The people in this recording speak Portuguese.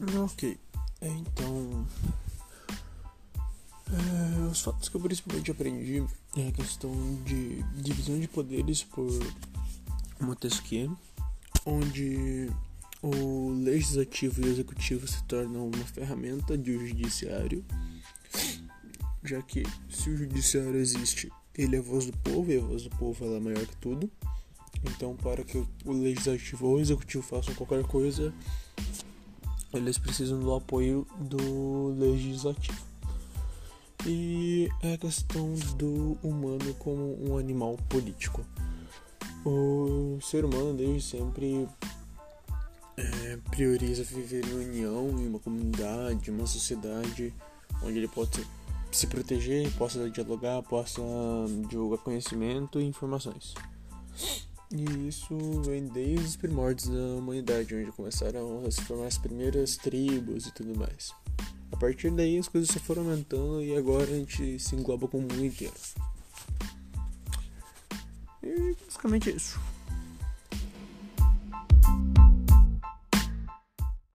Ok, é, então. É, os fatos que eu principalmente aprendi é a questão de divisão de poderes por Montesquieu, onde o legislativo e o executivo se tornam uma ferramenta de um judiciário, já que se o judiciário existe, ele é a voz do povo e a voz do povo é maior que tudo. Então, para que o legislativo ou o executivo façam qualquer coisa, eles precisam do apoio do legislativo. E é a questão do humano como um animal político. O ser humano desde sempre é, prioriza viver em união, em uma comunidade, uma sociedade onde ele possa se proteger, possa dialogar, possa divulgar conhecimento e informações. E isso vem desde os primórdios da humanidade, onde começaram a se formar as primeiras tribos e tudo mais. A partir daí as coisas só foram aumentando e agora a gente se engloba como o mundo inteiro. E basicamente é isso.